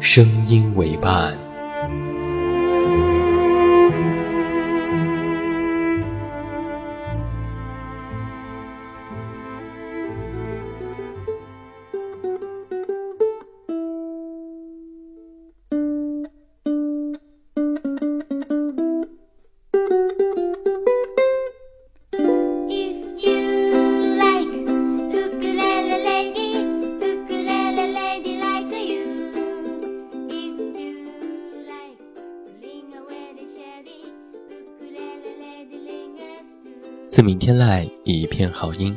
声音为伴。自明天籁，一片好音。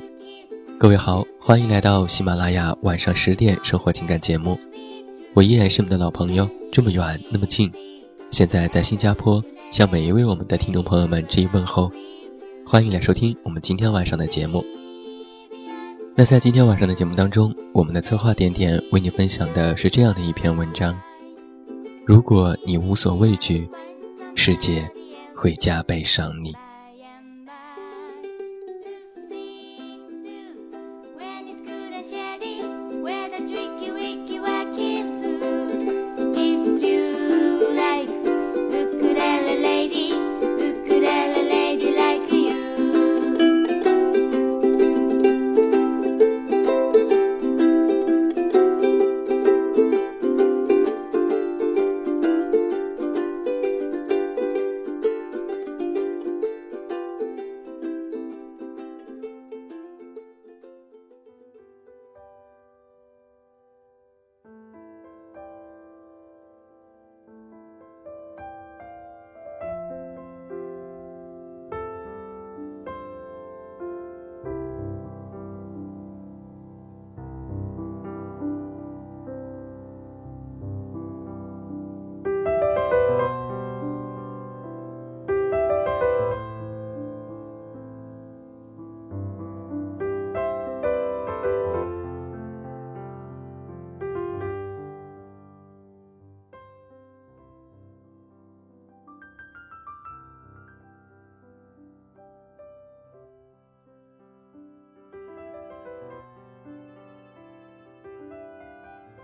各位好，欢迎来到喜马拉雅晚上十点生活情感节目。我依然是你们的老朋友，这么远那么近。现在在新加坡，向每一位我们的听众朋友们致以问候。欢迎来收听我们今天晚上的节目。那在今天晚上的节目当中，我们的策划点点为你分享的是这样的一篇文章：如果你无所畏惧，世界会加倍赏你。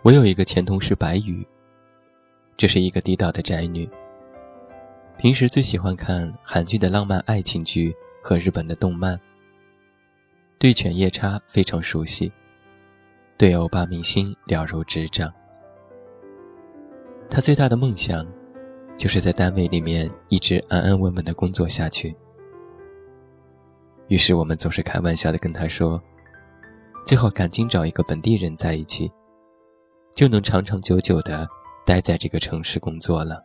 我有一个前同事白宇，这是一个地道的宅女。平时最喜欢看韩剧的浪漫爱情剧和日本的动漫，对犬夜叉非常熟悉，对欧巴明星了如指掌。他最大的梦想，就是在单位里面一直安安稳稳的工作下去。于是我们总是开玩笑的跟他说：“最好赶紧找一个本地人在一起。”就能长长久久的待在这个城市工作了，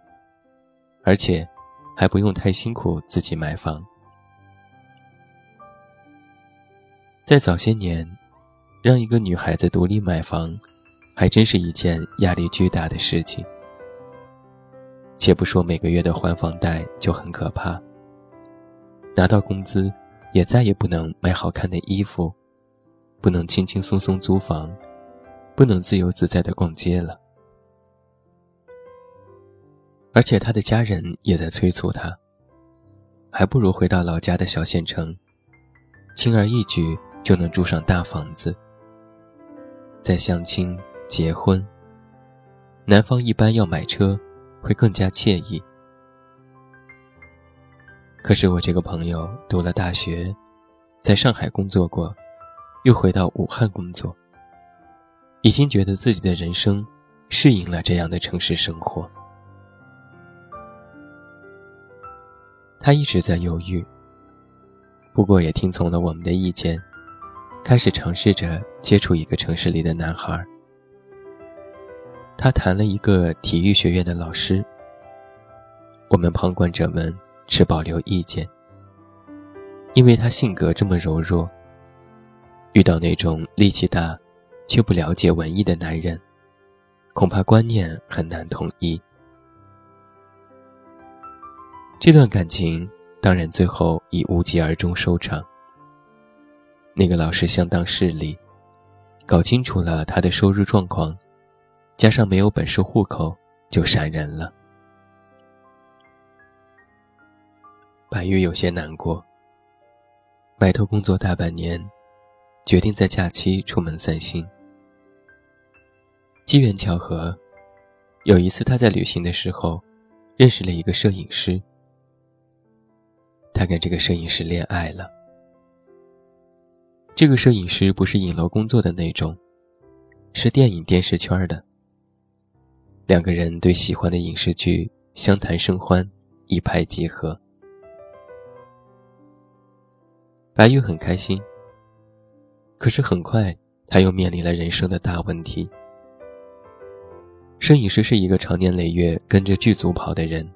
而且还不用太辛苦自己买房。在早些年，让一个女孩子独立买房，还真是一件压力巨大的事情。且不说每个月的还房贷就很可怕，拿到工资也再也不能买好看的衣服，不能轻轻松松租房。不能自由自在的逛街了，而且他的家人也在催促他，还不如回到老家的小县城，轻而易举就能住上大房子。在相亲结婚，男方一般要买车，会更加惬意。可是我这个朋友读了大学，在上海工作过，又回到武汉工作。已经觉得自己的人生适应了这样的城市生活。他一直在犹豫，不过也听从了我们的意见，开始尝试着接触一个城市里的男孩。他谈了一个体育学院的老师。我们旁观者们持保留意见，因为他性格这么柔弱，遇到那种力气大却不了解文艺的男人，恐怕观念很难统一。这段感情当然最后以无疾而终收场。那个老师相当势利，搞清楚了他的收入状况，加上没有本市户口，就闪人了。白玉有些难过，埋头工作大半年，决定在假期出门散心。机缘巧合，有一次他在旅行的时候，认识了一个摄影师。他跟这个摄影师恋爱了。这个摄影师不是影楼工作的那种，是电影电视圈的。两个人对喜欢的影视剧相谈甚欢，一拍即合。白玉很开心。可是很快，他又面临了人生的大问题。摄影师是一个长年累月跟着剧组跑的人。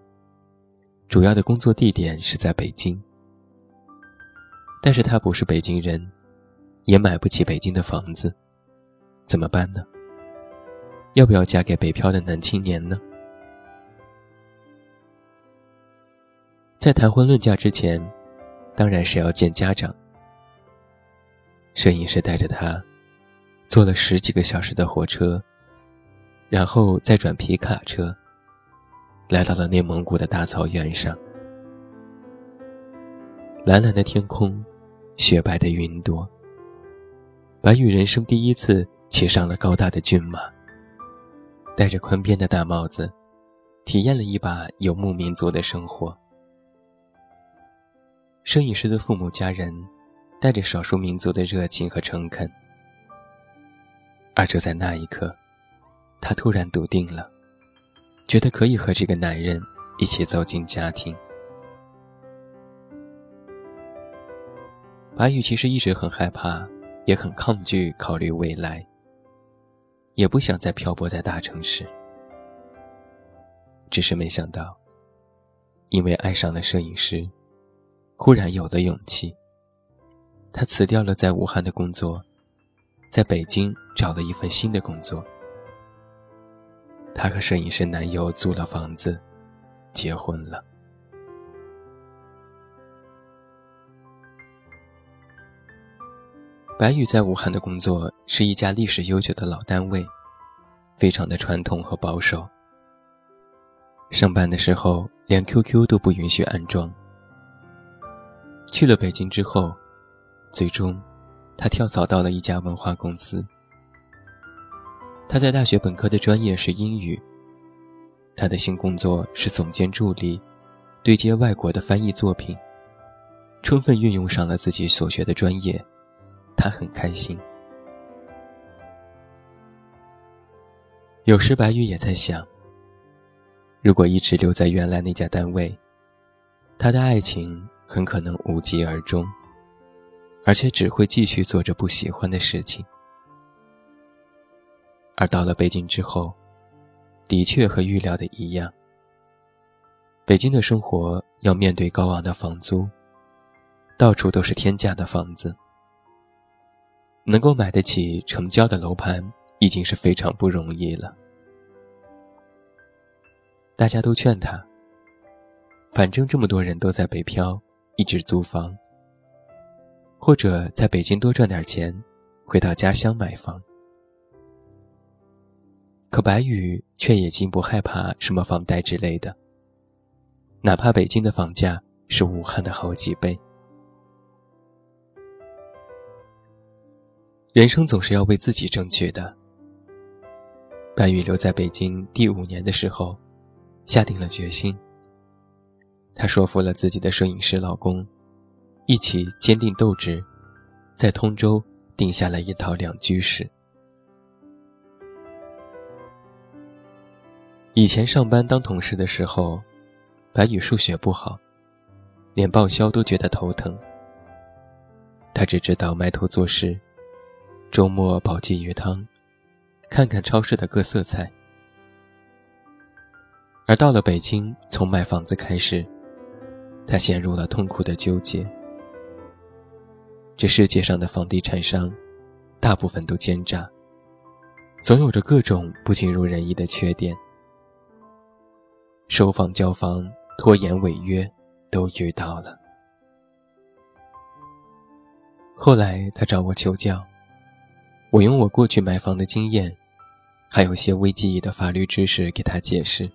主要的工作地点是在北京，但是他不是北京人，也买不起北京的房子，怎么办呢？要不要嫁给北漂的男青年呢？在谈婚论嫁之前，当然是要见家长。摄影师带着他，坐了十几个小时的火车，然后再转皮卡车。来到了内蒙古的大草原上，蓝蓝的天空，雪白的云朵。白羽人生第一次骑上了高大的骏马，戴着宽边的大帽子，体验了一把游牧民族的生活。摄影师的父母家人，带着少数民族的热情和诚恳。而就在那一刻，他突然笃定了。觉得可以和这个男人一起走进家庭。白宇其实一直很害怕，也很抗拒考虑未来，也不想再漂泊在大城市。只是没想到，因为爱上了摄影师，忽然有了勇气。他辞掉了在武汉的工作，在北京找了一份新的工作。她和摄影师男友租了房子，结婚了。白宇在武汉的工作是一家历史悠久的老单位，非常的传统和保守。上班的时候连 QQ 都不允许安装。去了北京之后，最终，他跳槽到了一家文化公司。他在大学本科的专业是英语。他的新工作是总监助理，对接外国的翻译作品，充分运用上了自己所学的专业，他很开心。有时白玉也在想，如果一直留在原来那家单位，他的爱情很可能无疾而终，而且只会继续做着不喜欢的事情。而到了北京之后，的确和预料的一样。北京的生活要面对高昂的房租，到处都是天价的房子，能够买得起成交的楼盘已经是非常不容易了。大家都劝他，反正这么多人都在北漂，一直租房，或者在北京多赚点钱，回到家乡买房。可白宇却已经不害怕什么房贷之类的，哪怕北京的房价是武汉的好几倍。人生总是要为自己争取的。白宇留在北京第五年的时候，下定了决心。他说服了自己的摄影师老公，一起坚定斗志，在通州定下了一套两居室。以前上班当同事的时候，白宇数学不好，连报销都觉得头疼。他只知道埋头做事，周末煲鲫鱼汤，看看超市的各色菜。而到了北京，从买房子开始，他陷入了痛苦的纠结。这世界上的房地产商，大部分都奸诈，总有着各种不尽如人意的缺点。收房、交房、拖延、违约，都遇到了。后来他找我求教，我用我过去买房的经验，还有些微记忆的法律知识给他解释。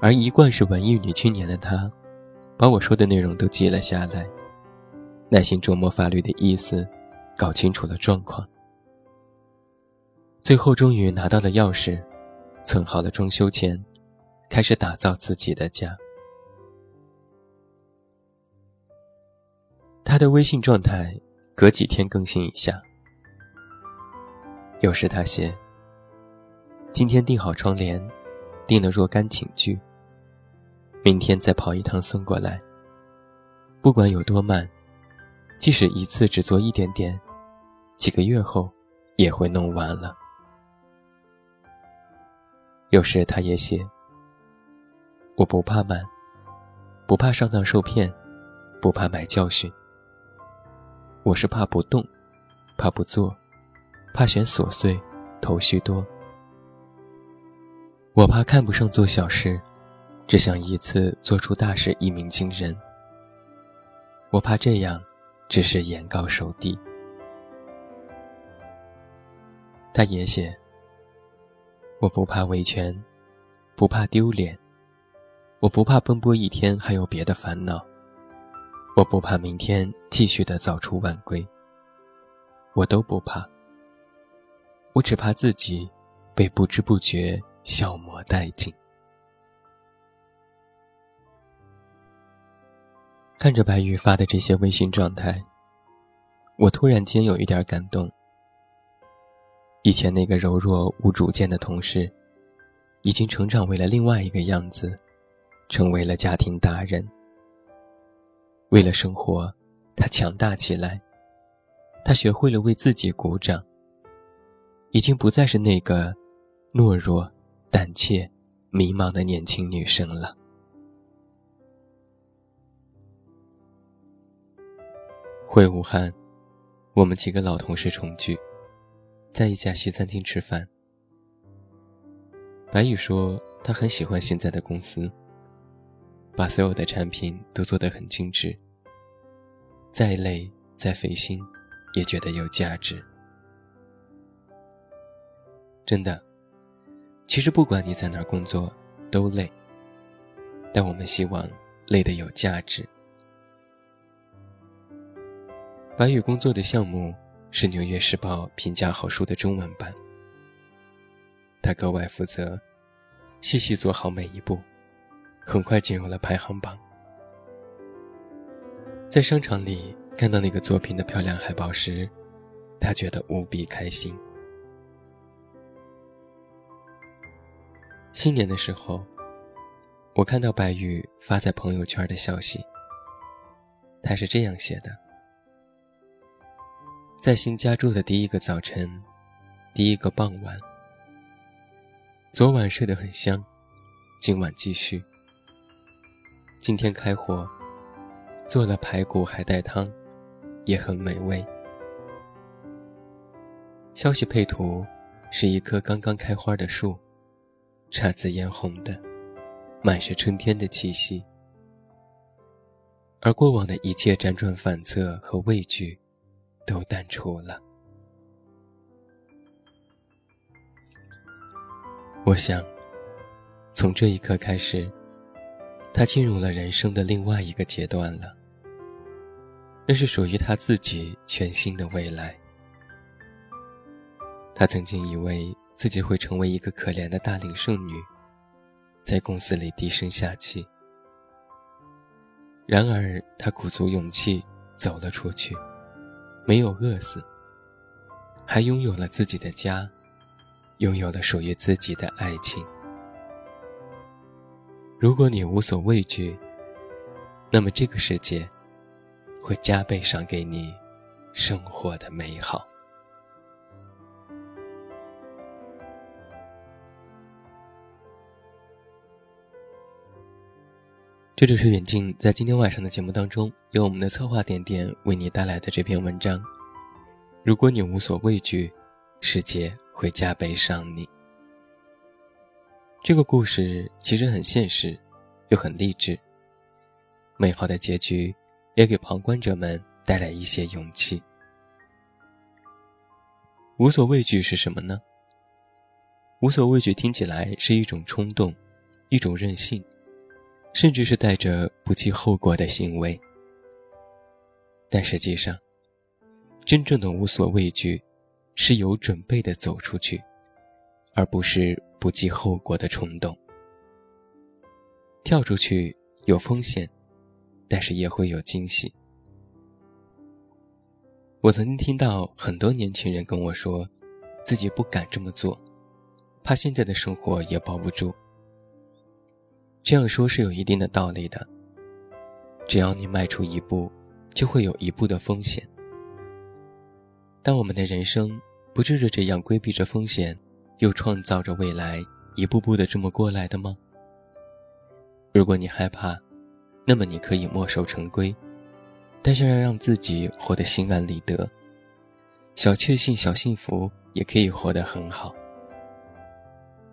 而一贯是文艺女青年的她，把我说的内容都记了下来，耐心琢磨法律的意思，搞清楚了状况，最后终于拿到了钥匙。存好了装修钱，开始打造自己的家。他的微信状态隔几天更新一下，有时他写：“今天订好窗帘，订了若干寝具，明天再跑一趟送过来。不管有多慢，即使一次只做一点点，几个月后也会弄完了。”有时他也写：“我不怕慢，不怕上当受骗，不怕买教训。我是怕不动，怕不做，怕嫌琐碎，头绪多。我怕看不上做小事，只想一次做出大事，一鸣惊人。我怕这样，只是眼高手低。”他也写。我不怕维权，不怕丢脸，我不怕奔波一天还有别的烦恼，我不怕明天继续的早出晚归，我都不怕，我只怕自己被不知不觉消磨殆尽。看着白玉发的这些微信状态，我突然间有一点感动。以前那个柔弱无主见的同事，已经成长为了另外一个样子，成为了家庭大人。为了生活，他强大起来，他学会了为自己鼓掌。已经不再是那个懦弱、胆怯、迷茫的年轻女生了。回武汉，我们几个老同事重聚。在一家西餐厅吃饭，白宇说他很喜欢现在的公司，把所有的产品都做得很精致。再累再费心，也觉得有价值。真的，其实不管你在哪儿工作，都累。但我们希望累得有价值。白宇工作的项目。是《纽约时报》评价好书的中文版。他格外负责，细细做好每一步，很快进入了排行榜。在商场里看到那个作品的漂亮海报时，他觉得无比开心。新年的时候，我看到白羽发在朋友圈的消息，他是这样写的。在新家住的第一个早晨，第一个傍晚。昨晚睡得很香，今晚继续。今天开火，做了排骨海带汤，也很美味。消息配图是一棵刚刚开花的树，姹紫嫣红的，满是春天的气息。而过往的一切辗转反侧和畏惧。都淡出了。我想，从这一刻开始，他进入了人生的另外一个阶段了。那是属于他自己全新的未来。他曾经以为自己会成为一个可怜的大龄剩女，在公司里低声下气。然而，他鼓足勇气走了出去。没有饿死，还拥有了自己的家，拥有了属于自己的爱情。如果你无所畏惧，那么这个世界会加倍赏给你生活的美好。这就是远近在今天晚上的节目当中，由我们的策划点点为你带来的这篇文章。如果你无所畏惧，世界会加倍赏你。这个故事其实很现实，又很励志。美好的结局，也给旁观者们带来一些勇气。无所畏惧是什么呢？无所畏惧听起来是一种冲动，一种任性。甚至是带着不计后果的行为，但实际上，真正的无所畏惧，是有准备的走出去，而不是不计后果的冲动。跳出去有风险，但是也会有惊喜。我曾经听到很多年轻人跟我说，自己不敢这么做，怕现在的生活也保不住。这样说是有一定的道理的。只要你迈出一步，就会有一步的风险。但我们的人生不就是这样规避着风险，又创造着未来，一步步的这么过来的吗？如果你害怕，那么你可以墨守成规，但是要让自己活得心安理得，小确幸、小幸福也可以活得很好。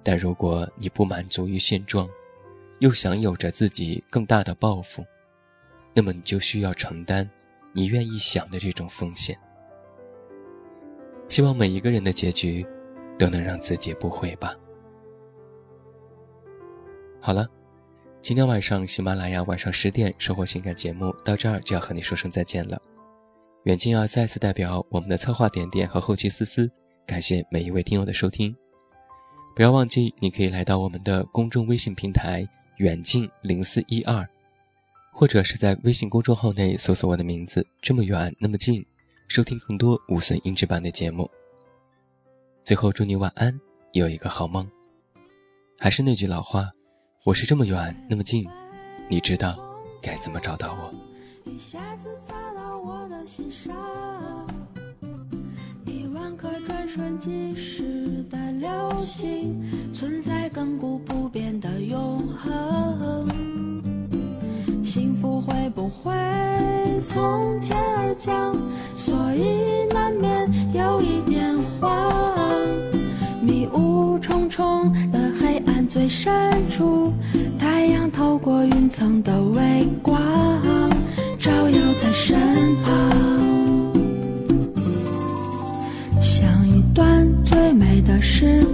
但如果你不满足于现状，又想有着自己更大的抱负，那么你就需要承担你愿意想的这种风险。希望每一个人的结局都能让自己不悔吧。好了，今天晚上喜马拉雅晚上十点生活情感节目到这儿就要和你说声再见了。远近要再次代表我们的策划点点和后期思思，感谢每一位听友的收听。不要忘记，你可以来到我们的公众微信平台。远近零四一二，或者是在微信公众号内搜索我的名字，这么远那么近，收听更多无损音质版的节目。最后祝你晚安，有一个好梦。还是那句老话，我是这么远那么近，你知道该怎么找到我。一下子到我的心上，一万颗转瞬即逝的流星，存在亘古不变的永恒。幸福会不会从天而降？所以难免有一点慌。迷雾重重的黑暗最深处，太阳透过云层的微光，照耀在身是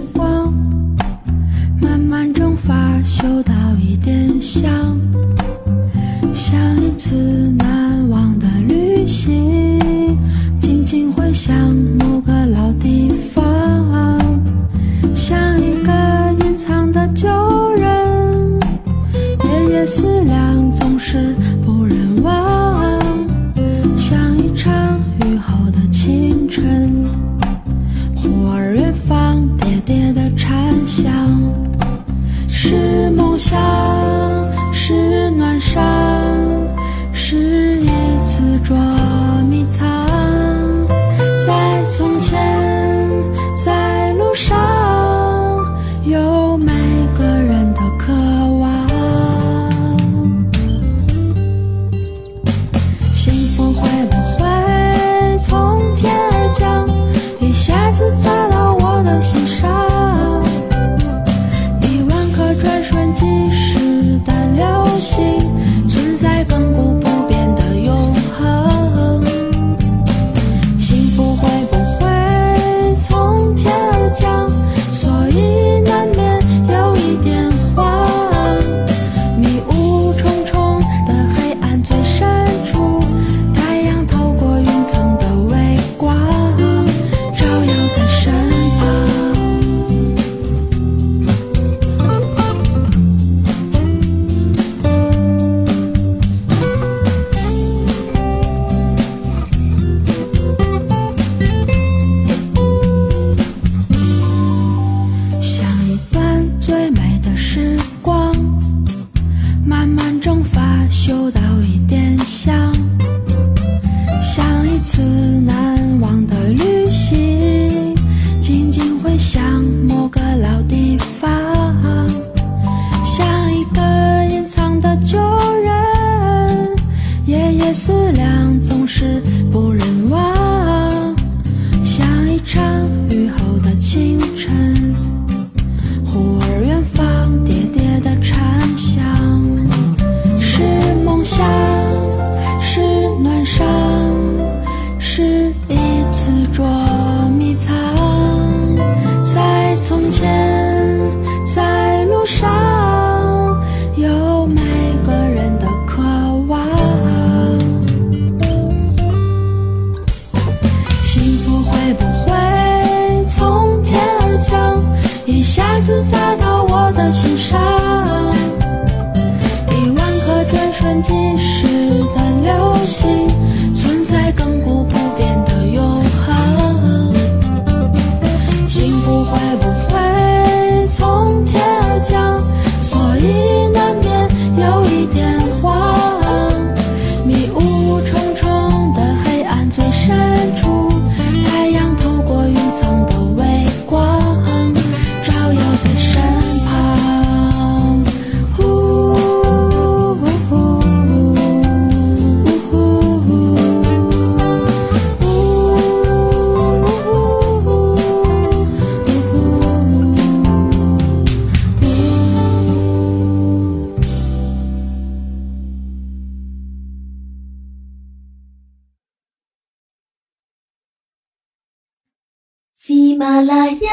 喜马拉雅，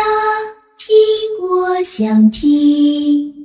听我想听。